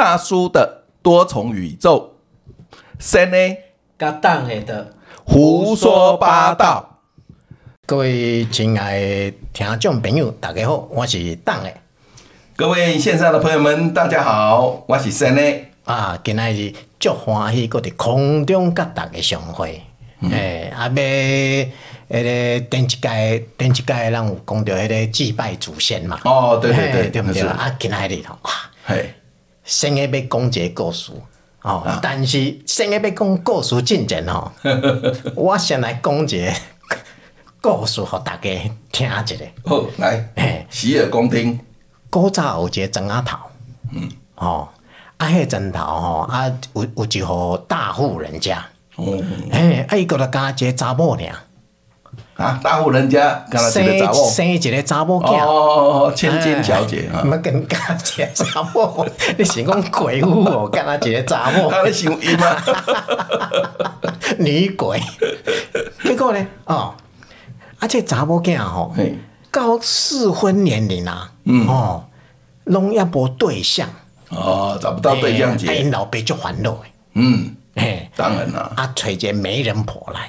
大叔的多重宇宙，三呢，甲党的胡说八道。各位亲爱的听众朋友，大家好，我是党的。各位线上的朋友们，大家好，我是三呢。啊，今仔日足欢喜，搁伫空中甲大家相会。诶、嗯，啊，要迄个顶一届，顶一届，咱有讲到迄个祭拜祖先嘛。哦，对对对，对不对？啊，今仔日吼，哇，嘿，先个要讲一个故事，哦，啊、但是先要要讲故事进前吼，我先来讲一个故事，互大家听一下。好，来，嘿，洗耳恭听。古早有一个砖仔头，嗯，哦，啊，迄个砖头吼，啊，有有一户大户人家。哦，哎，啊，伊个就加一个查某尔，啊，大户人家生生一个查某囝，哦，千金小姐啊，毋更加一个查某，你是讲鬼屋哦，干那一个查某，啊，你想伊吗？女鬼，结果呢，哦，啊，这查某囝吼，到适婚年龄啊，哦，拢也无对象，哦，找不到对象，哎，因老爸就烦恼，嗯。嘿，当然啦！啊，找一个媒人婆来，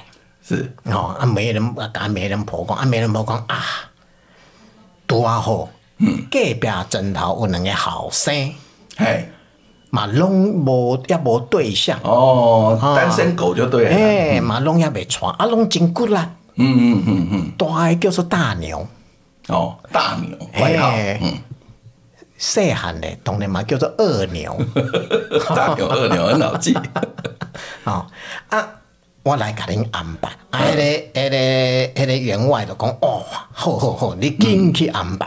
是哦，啊，媒人啊，甲媒人婆讲，啊，媒人婆讲啊，拄啊好，嗯，隔壁枕头有两个后生，嘿，嘛拢无也无对象，哦，单身狗就对了，哎，嘛拢也未娶，啊，拢真骨力，嗯嗯嗯嗯，大个叫做大牛，哦，大牛，外号，嗯。细汉的当然嘛叫做二牛，大牛二牛很好记。哦啊，我来甲恁安排。啊，迄个、迄个、迄个员外就讲哦，好好好，你紧去安排。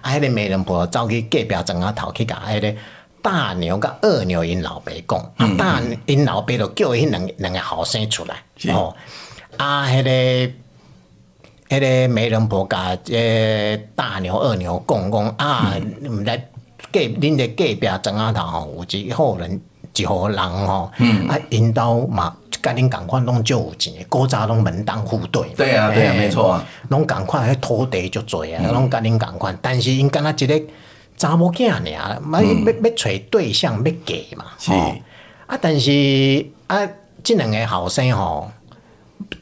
啊，迄个媒人婆走去隔壁庄仔头去甲迄个大牛甲二牛因老爸讲，啊，大因老爸就叫迄两两个后生出来。哦，啊，迄个。迄个媒人婆甲这大牛二牛讲讲啊，毋知隔恁的隔壁庄仔头吼，有一户人一户人吼，啊，因兜嘛甲恁共款拢足有钱，古早拢门当户对。对啊，对啊，没错啊，拢共款迄土地足济啊，拢甲恁共款，但是因敢若一个查某囝尔，要要要找对象要嫁嘛。是啊，但是啊，即两个后生吼。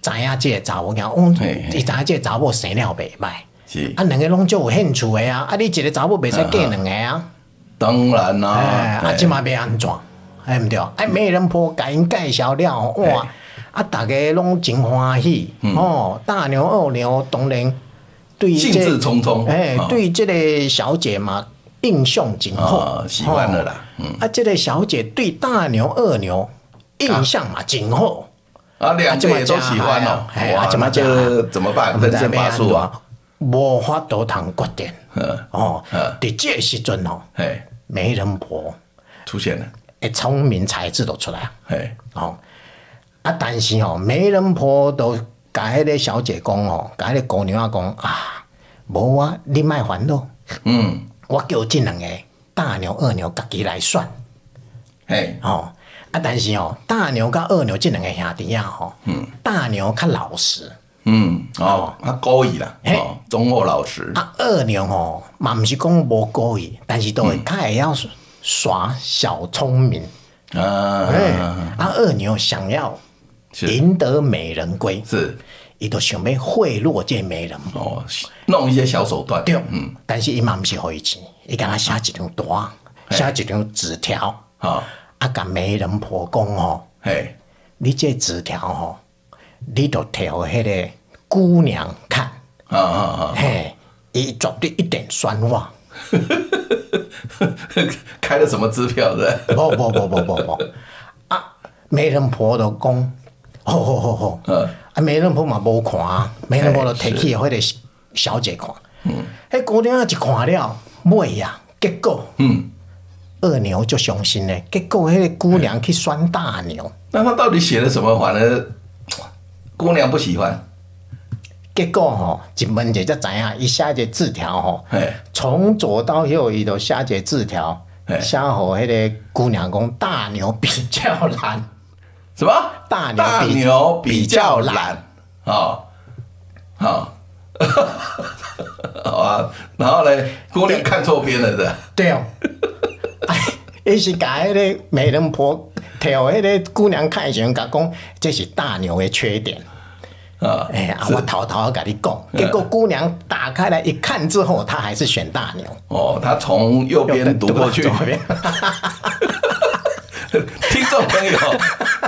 知影即个查某囝，哦，伊知影即个查某生了袂歹，是啊，两个拢足有兴趣的啊，啊，你一个查某袂使嫁两个啊？当然啦，啊，即嘛要安怎？哎，毋对，哎，媒人婆甲因介绍了，哇，啊，大家拢真欢喜，哦，大牛二牛当然对兴致冲冲，哎，对这个小姐嘛印象真好，习惯了啦，啊，这个小姐对大牛二牛印象嘛真好。啊，两个也都喜欢哦，哇，那这怎么办？分身乏术啊，无法度通决定。哦，伫这时阵哦，媒人婆。出现了，诶，聪明才智都出来。哦，啊，但是哦，媒人婆都甲迄个小姐讲哦，甲迄个姑娘仔讲啊，无啊，你莫烦恼。嗯，我叫这两个大牛二牛家己来算。嘿，哦。啊，但是哦，大牛甲二牛这两个兄弟啊，吼，嗯，大牛较老实，嗯，哦，较故意啦，哦，忠厚老实。啊，二牛吼，嘛毋是讲无故意，但是都会较会晓耍小聪明，啊，啊，二牛想要赢得美人归，是，伊都想要贿赂这美人，哦，弄一些小手段，对，嗯，但是伊嘛毋是互伊钱，伊甲他写一张单，写一张纸条，啊。啊！甲媒人婆讲哦，嘿，你这纸条哦，你都摕互迄个姑娘看，啊啊啊！嘿，伊绝对一点酸话，开了什么支票的？不不不不不不，啊！媒人婆都讲，好好好好，嗯，啊！媒人婆嘛无看，媒人婆都提起迄个小姐看，嗯，迄姑娘一看了，买呀，结果，嗯。二牛就伤心嘞，结果迄个姑娘去选大牛。那他到底写了什么？反 而姑娘不喜欢。结果吼，一问者才知影，伊写一个字条吼，从左到右伊都写一个字条，写互迄个姑娘讲大牛比较懒。什么？大牛大牛比较懒。好，好，好 啊。然后呢，姑娘看错边了是吧？对哦。伊是甲迄个媒人婆挑迄个姑娘看时阵，甲讲这是大牛的缺点。啊，哎呀，我偷偷跟你讲，结果姑娘打开来一看之后，她还是选大牛。哦，她从右边读过去。左边。听众朋友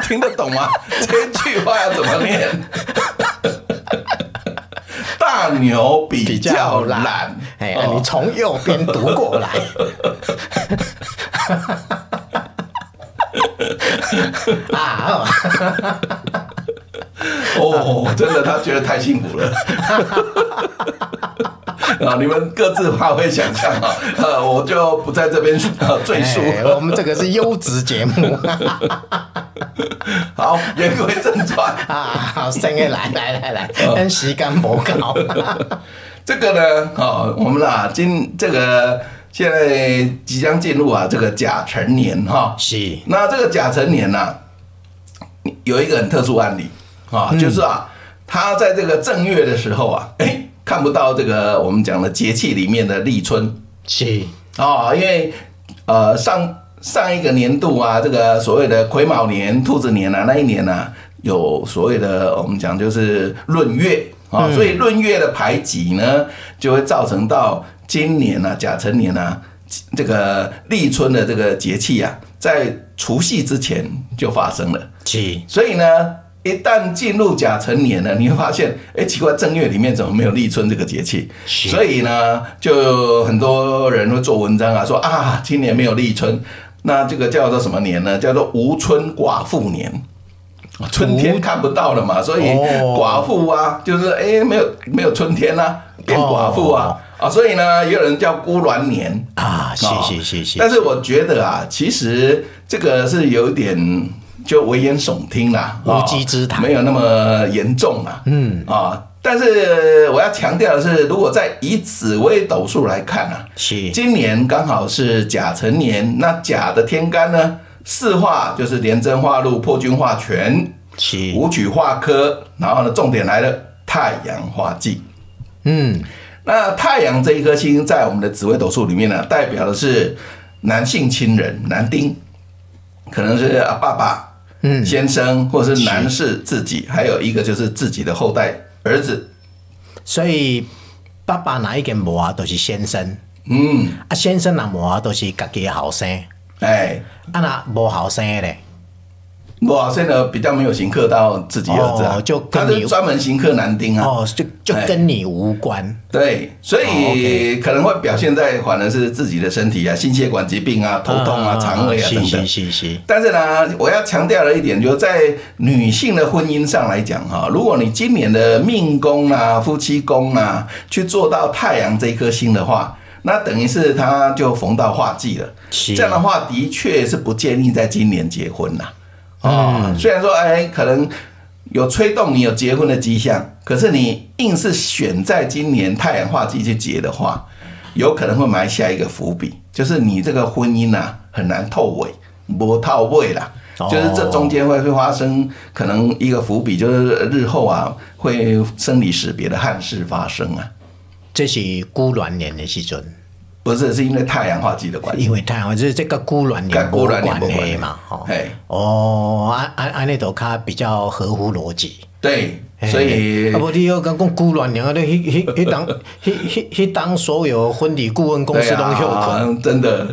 听得懂吗？这句话要怎么念？大牛比较懒。哎，你从右边读过来。啊！哦，真的，他觉得太幸福了。啊，你们各自发挥想象啊，呃，我就不在这边呃赘述。我们这个是优质节目。好，言归正传啊，好，生个来来来来，跟时间不够。这个呢，哦，我们啦，今这个现在即将进入啊，这个甲辰年哈。是。那这个甲辰年呢，有一个很特殊案例。啊，就是啊，他在这个正月的时候啊，哎，看不到这个我们讲的节气里面的立春，是。啊，因为呃上上一个年度啊，这个所谓的癸卯年、兔子年啊，那一年呢、啊，有所谓的我们讲就是闰月。啊，所以闰月的排挤呢，就会造成到今年啊，甲辰年啊，这个立春的这个节气啊，在除夕之前就发生了，是，所以呢。一旦进入甲辰年呢，你会发现，哎，奇怪，正月里面怎么没有立春这个节气？所以呢，就很多人会做文章啊，说啊，今年没有立春，那这个叫做什么年呢？叫做无春寡妇年，春天看不到了嘛，所以寡妇啊，就是哎，没有没有春天啊，变寡妇啊，啊，所以呢，也有人叫孤鸾年啊，谢谢谢谢。但是我觉得啊，其实这个是有点。就危言耸听啦，无稽之谈，没有那么严重啦。嗯。啊，但是我要强调的是，如果在以紫微斗数来看啊，是。今年刚好是甲辰年，那甲的天干呢，四化就是廉贞化禄、破军化权、是。武曲化科，然后呢，重点来了，太阳化忌。嗯，那太阳这一颗星在我们的紫微斗数里面呢，代表的是男性亲人，男丁，可能是啊爸爸。嗯，先生或者是男士自己，还有一个就是自己的后代儿子，所以爸爸哪一根毛啊，都是先生。嗯，啊先生那毛啊，都是家己的后生。哎，啊那无后生的咧。哇，现在比较没有刑克到自己儿子，啊，就跟你专门刑克男丁啊，哦，就就跟你无关。对，所以可能会表现在反而是自己的身体啊，心血管疾病啊，头痛啊，肠胃啊等等。但是呢，我要强调的一点，就是在女性的婚姻上来讲哈，如果你今年的命宫啊、夫妻宫啊，去做到太阳这一颗星的话，那等于是他就逢到化忌了。这样的话，的确是不建议在今年结婚呐。啊、哦，虽然说哎，可能有催动你有结婚的迹象，可是你硬是选在今年太阳化忌去结的话，有可能会埋下一个伏笔，就是你这个婚姻啊很难透尾，不透尾啦，就是这中间会会发生可能一个伏笔，就是日后啊会生离死别的憾事发生啊。这是孤鸾年的时阵。不是，是因为太阳化忌的关系。因为太阳就是这个孤鸾年无关系嘛，哈。哦，安安安那头卡比较合乎逻辑。对。所以，啊不，你要讲讲孤鸾年啊，那迄迄迄当迄迄迄当所有婚礼顾问公司都休克，真的，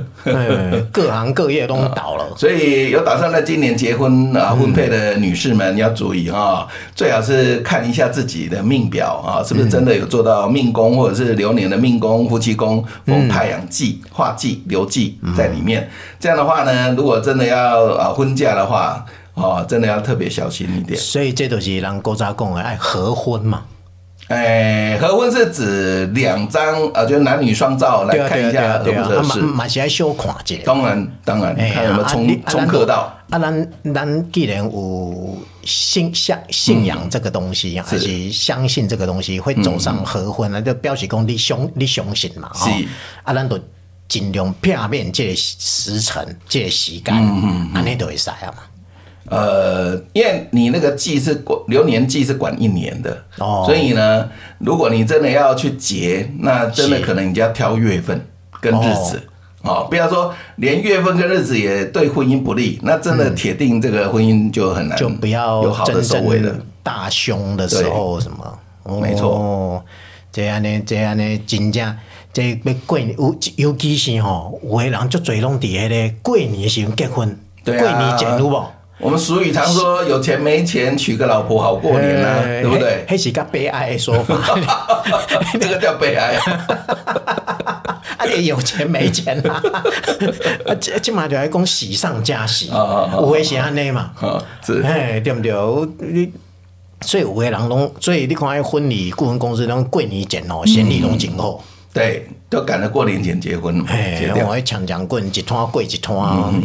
各行各业都倒了。所以有打算在今年结婚啊婚配的女士们要注意啊，最好是看一下自己的命表啊，是不是真的有做到命宫或者是流年的命宫、夫妻宫逢太阳忌、化忌、流忌在里面。这样的话呢，如果真的要啊婚嫁的话。哦，真的要特别小心一点。所以这都是人古早讲的爱合婚嘛。哎，合婚是指两张啊，就男女双照来看一下合不合适。嘛是爱小看一下。当然，当然，看有没有冲冲克到。啊，咱咱既然有信相信仰这个东西，还是相信这个东西会走上合婚，那就表示讲你相你相信嘛。是。啊，咱都尽量避免这个时辰、这个时间，安尼都会使啊嘛。呃，因为你那个忌是管流年忌是管一年的，哦，所以呢，如果你真的要去结，那真的可能你就要挑月份跟日子哦，不要说连月份跟日子也对婚姻不利，那真的铁定这个婚姻就很难，就不要有好的收尾了。大凶的时候什么？哦、没错，这样呢，这样呢，真正这要过年，尤尤其是吼，有的人就最拢伫迄个过年时结婚，对啊、过年前有无？我们俗语常说，有钱没钱娶个老婆好过年啊，对不对？那是个悲哀的说法，这个叫悲哀。啊，你有钱没钱啊？啊，这这嘛就来讲喜上加喜，有的是安尼嘛，是，哎，对不对？你所以有的人拢，所以你看那婚礼顾问公司拢过年前哦，生意拢真好。对，都赶着过年前结婚嘛。哎，我还强强棍，一摊过一摊，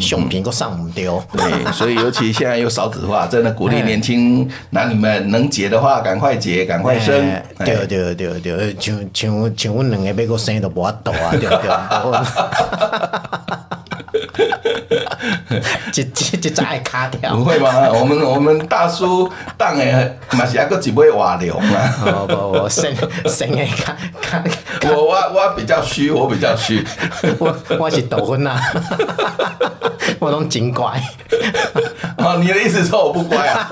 相片都上唔掉。对，所以尤其现在又少子化，真的鼓励年轻男女们能结的话，赶快结，赶快生。对对对对，像像像阮两个要个生都无法度啊，对对。一一一扎会卡掉？不会吗？我们我们大叔当的嘛是还佫一尾瓦流嘛。哦不不，生生 的卡卡。我我我比较虚，我比较虚。我我是豆粉啊，我拢真乖。哦，你的意思说我不乖啊？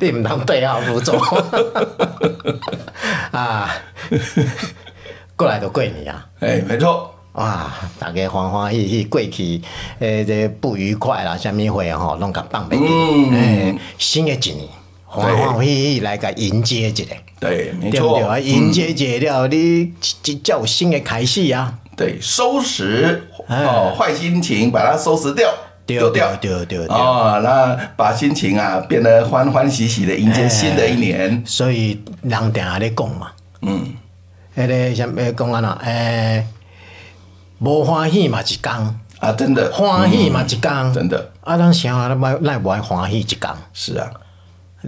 你唔通对号入座啊？过来就过年啊？哎，没错。哇！大家欢欢喜喜过去，诶，这不愉快啦，啥物会吼，拢甲放袂记。诶，新的一年，欢欢喜喜来甲迎接一下。对，没错。对不对啊？迎接一了，你就叫新的开始啊。对，收拾哦，坏心情，把它收拾掉，丢掉，丢丢丢。哦，那把心情啊变得欢欢喜喜的迎接新的一年。所以人定下咧讲嘛，嗯，迄个啥物讲啊？喏，诶。无欢喜嘛一天啊，真的欢喜嘛一天，真的啊，咱想啊，咱爱咱无爱欢喜一天。是啊，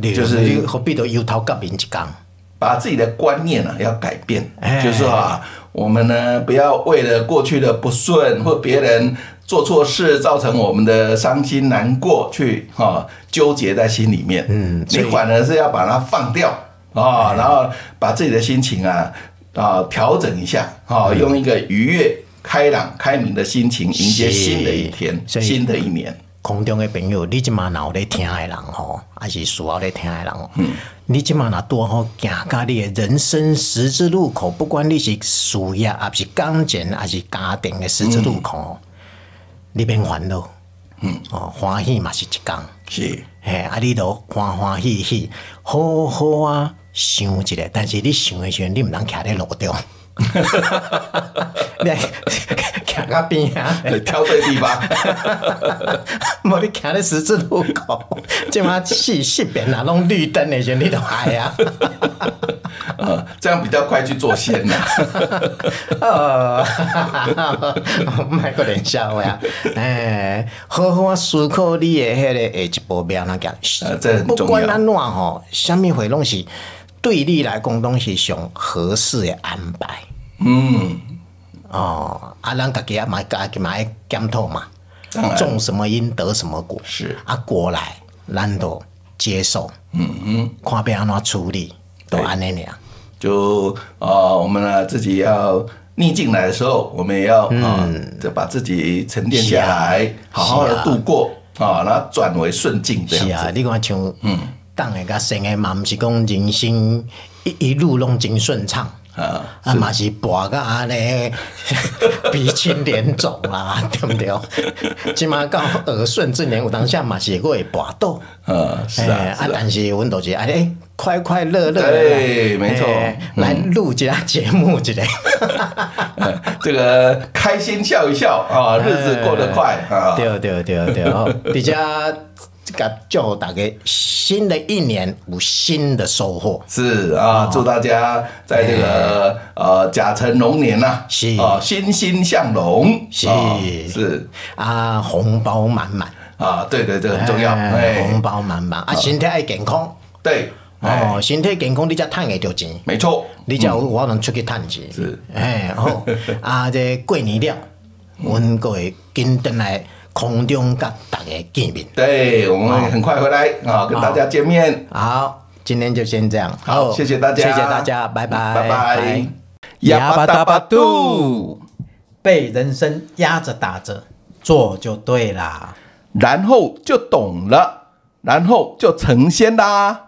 就是何必都忧头革命一天？把自己的观念啊要改变，就是说啊，我们呢不要为了过去的不顺或别人做错事造成我们的伤心难过，去哈纠结在心里面。嗯，你反而是要把它放掉啊，然后把自己的心情啊啊调整一下啊，用一个愉悦。开朗、开明的心情迎接新的一天，新的一年。空中的朋友，你即马有咧听的人吼，还是需要咧听的人？嗯，你即马若多好行到你的人生十字路口，不管你是事业，还是感情，还是家庭的十字路口，嗯、你免烦恼。嗯，哦，欢喜嘛是一天，是，嘿，啊，你都欢欢喜喜，好好啊，想一下。但是你想的时候，你毋能徛在路中。哈哈哈哈哈！你 行到边啊？你挑对地方。无你行的十字路口，即马四四边啊，拢绿灯的时候，你都害啊！呃，这样比较快去做仙呐。哦，卖个脸笑话呀！哎，好好思考你的迄个下一步要安怎行。呃，这很重要。不管安怎吼，啥物会拢是对你来讲拢是上合适的安排。嗯，哦，啊，咱家己也买家己买检讨嘛，种什么因得什么果，是。啊，果来咱都接受，嗯嗯，看要安怎处理，都安尼样。就啊，我们呢自己要逆境来的时候，我们也要啊，就把自己沉淀下来，好好的度过啊，然后转为顺境这样子。是啊，你看像嗯，当诶甲生的嘛，不是讲人生一一路拢真顺畅。啊，啊嘛是跋个安尼，鼻青脸肿啊，对不对？即码到耳顺之年，有当下嘛是会跋倒。嗯，是啊，啊，但是阮都是安尼，快快乐乐。对，没错。来录一下节目，一个。这个开心笑一笑啊，日子过得快啊。对对对对，比较。祝大家新的一年有新的收获。是啊，祝大家在这个呃甲辰龙年呐，是。啊，欣欣向荣，是。是。啊，红包满满。啊，对对对，很重要，红包满满。啊，身体爱健康，对哦，身体健康你才赚得到钱，没错，你才有我能出去赚钱，是。哎，好。啊，这过年了，阮各位紧回来。空中跟大家见面，对，我们很快回来啊，跟大家见面。好，今天就先这样。好，谢谢大家，谢谢大家，拜拜，拜拜。哑巴达巴杜。被人生压着打着，做就对啦，然后就懂了，然后就成仙啦。